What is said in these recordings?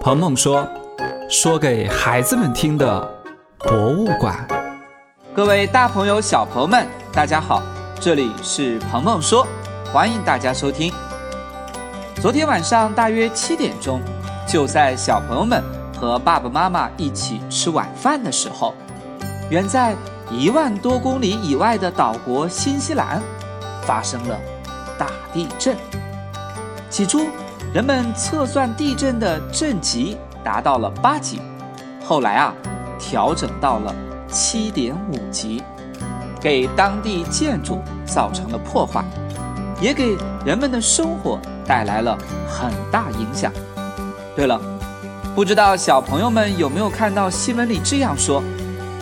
鹏鹏说：“说给孩子们听的博物馆。”各位大朋友、小朋友们，大家好，这里是鹏鹏说，欢迎大家收听。昨天晚上大约七点钟，就在小朋友们和爸爸妈妈一起吃晚饭的时候，远在一万多公里以外的岛国新西兰，发生了大地震。起初，人们测算地震的震级达到了八级，后来啊，调整到了七点五级，给当地建筑造成了破坏，也给人们的生活带来了很大影响。对了，不知道小朋友们有没有看到新闻里这样说：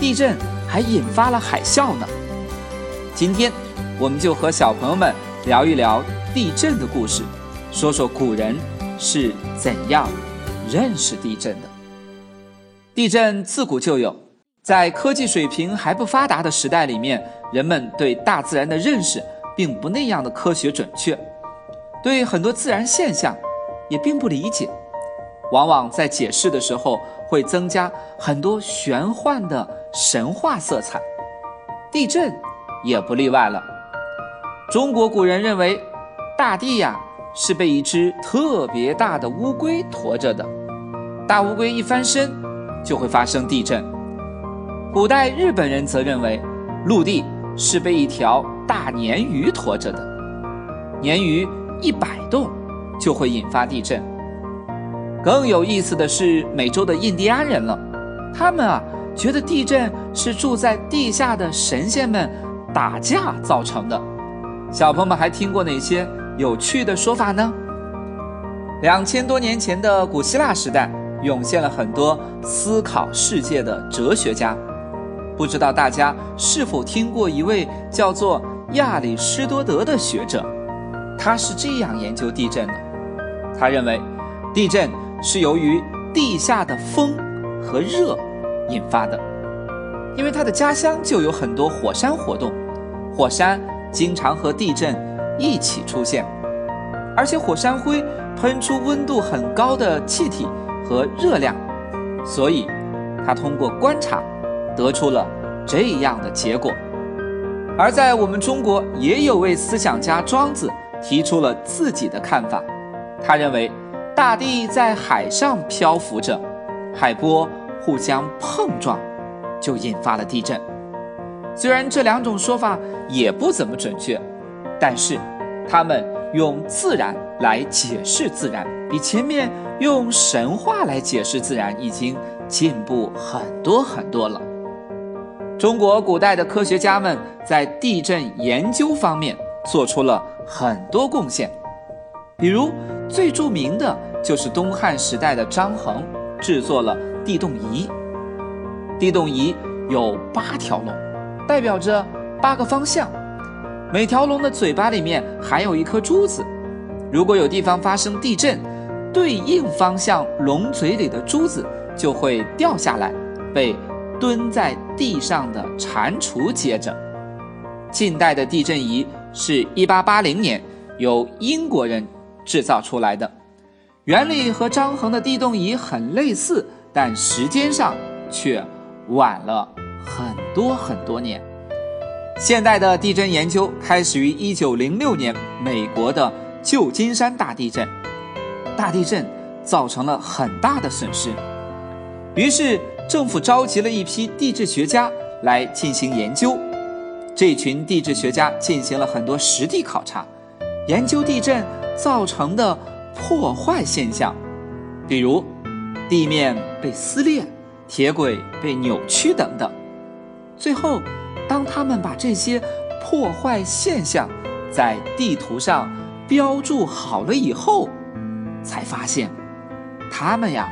地震还引发了海啸呢？今天，我们就和小朋友们聊一聊地震的故事。说说古人是怎样认识地震的。地震自古就有，在科技水平还不发达的时代里面，人们对大自然的认识并不那样的科学准确，对很多自然现象也并不理解，往往在解释的时候会增加很多玄幻的神话色彩。地震也不例外了。中国古人认为，大地呀。是被一只特别大的乌龟驮着的，大乌龟一翻身，就会发生地震。古代日本人则认为，陆地是被一条大鲶鱼驮着的，鲶鱼一摆动，就会引发地震。更有意思的是，美洲的印第安人了，他们啊觉得地震是住在地下的神仙们打架造成的。小朋友们还听过哪些？有趣的说法呢？两千多年前的古希腊时代，涌现了很多思考世界的哲学家。不知道大家是否听过一位叫做亚里士多德的学者？他是这样研究地震的：他认为，地震是由于地下的风和热引发的。因为他的家乡就有很多火山活动，火山经常和地震。一起出现，而且火山灰喷出温度很高的气体和热量，所以他通过观察得出了这样的结果。而在我们中国，也有位思想家庄子提出了自己的看法，他认为大地在海上漂浮着，海波互相碰撞，就引发了地震。虽然这两种说法也不怎么准确。但是，他们用自然来解释自然，比前面用神话来解释自然已经进步很多很多了。中国古代的科学家们在地震研究方面做出了很多贡献，比如最著名的就是东汉时代的张衡制作了地动仪。地动仪有八条龙，代表着八个方向。每条龙的嘴巴里面含有一颗珠子，如果有地方发生地震，对应方向龙嘴里的珠子就会掉下来，被蹲在地上的蟾蜍接着。近代的地震仪是一八八零年由英国人制造出来的，原理和张衡的地动仪很类似，但时间上却晚了很多很多年。现代的地震研究开始于一九零六年美国的旧金山大地震，大地震造成了很大的损失，于是政府召集了一批地质学家来进行研究。这群地质学家进行了很多实地考察，研究地震造成的破坏现象，比如地面被撕裂、铁轨被扭曲等等。最后。当他们把这些破坏现象在地图上标注好了以后，才发现，他们呀，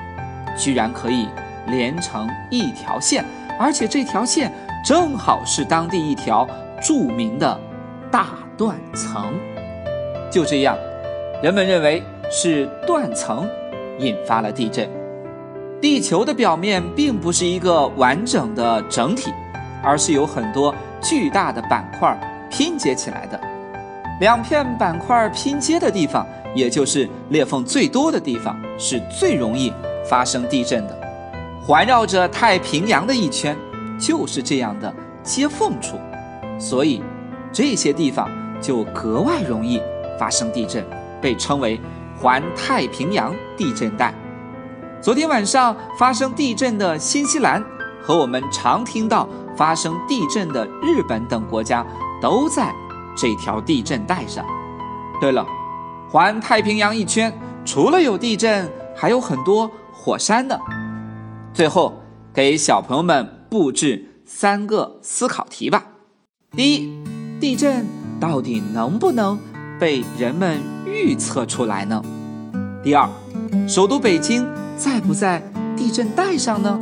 居然可以连成一条线，而且这条线正好是当地一条著名的大断层。就这样，人们认为是断层引发了地震。地球的表面并不是一个完整的整体。而是有很多巨大的板块拼接起来的，两片板块拼接的地方，也就是裂缝最多的地方，是最容易发生地震的，环绕着太平洋的一圈就是这样的接缝处，所以这些地方就格外容易发生地震，被称为环太平洋地震带。昨天晚上发生地震的新西兰和我们常听到发生地震的日本等国家都在这条地震带上。对了，环太平洋一圈除了有地震，还有很多火山呢。最后给小朋友们布置三个思考题吧：第一，地震到底能不能被人们预测出来呢？第二，首都北京在不在地震带上呢？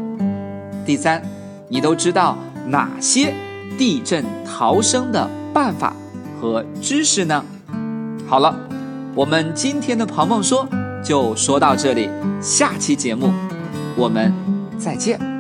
第三，你都知道哪些地震逃生的办法和知识呢？好了，我们今天的鹏鹏说就说到这里，下期节目我们再见。